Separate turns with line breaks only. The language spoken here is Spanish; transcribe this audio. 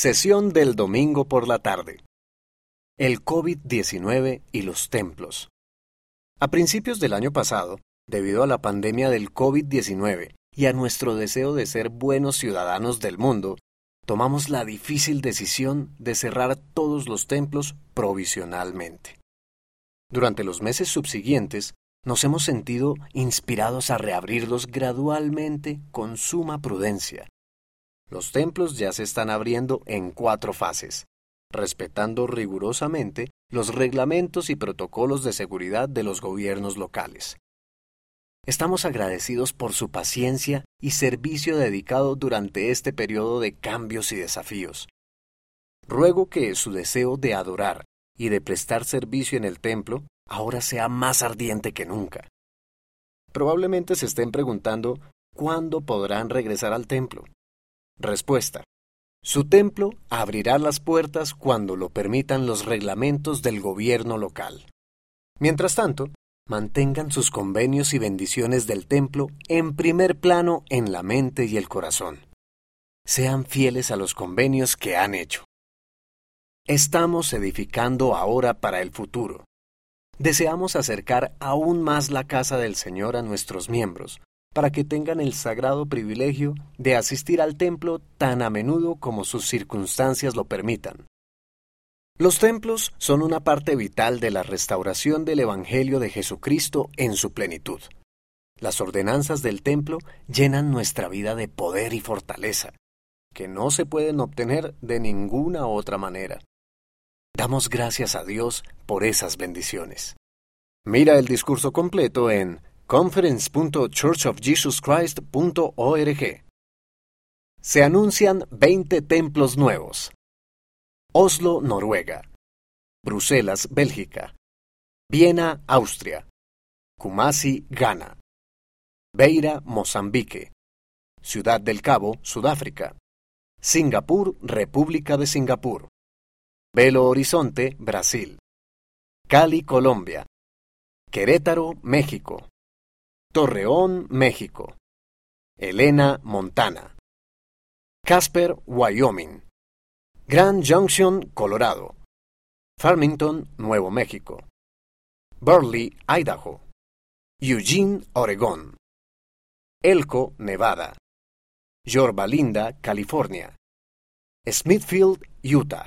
Sesión del domingo por la tarde. El COVID-19 y los templos. A principios del año pasado, debido a la pandemia del COVID-19 y a nuestro deseo de ser buenos ciudadanos del mundo, tomamos la difícil decisión de cerrar todos los templos provisionalmente. Durante los meses subsiguientes, nos hemos sentido inspirados a reabrirlos gradualmente con suma prudencia. Los templos ya se están abriendo en cuatro fases, respetando rigurosamente los reglamentos y protocolos de seguridad de los gobiernos locales. Estamos agradecidos por su paciencia y servicio dedicado durante este periodo de cambios y desafíos. Ruego que su deseo de adorar y de prestar servicio en el templo ahora sea más ardiente que nunca. Probablemente se estén preguntando cuándo podrán regresar al templo. Respuesta. Su templo abrirá las puertas cuando lo permitan los reglamentos del gobierno local. Mientras tanto, mantengan sus convenios y bendiciones del templo en primer plano en la mente y el corazón. Sean fieles a los convenios que han hecho. Estamos edificando ahora para el futuro. Deseamos acercar aún más la casa del Señor a nuestros miembros, para que tengan el sagrado privilegio de asistir al templo tan a menudo como sus circunstancias lo permitan. Los templos son una parte vital de la restauración del Evangelio de Jesucristo en su plenitud. Las ordenanzas del templo llenan nuestra vida de poder y fortaleza, que no se pueden obtener de ninguna otra manera. Damos gracias a Dios por esas bendiciones. Mira el discurso completo en conference.churchofjesuschrist.org. Se anuncian 20 templos nuevos. Oslo, Noruega. Bruselas, Bélgica. Viena, Austria. Kumasi, Ghana. Beira, Mozambique. Ciudad del Cabo, Sudáfrica. Singapur, República de Singapur. Belo Horizonte, Brasil. Cali, Colombia. Querétaro, México. Torreón, México. Elena, Montana. Casper, Wyoming. Grand Junction, Colorado. Farmington, Nuevo México. Burley, Idaho. Eugene, Oregón. Elko, Nevada. Yorba Linda, California. Smithfield, Utah.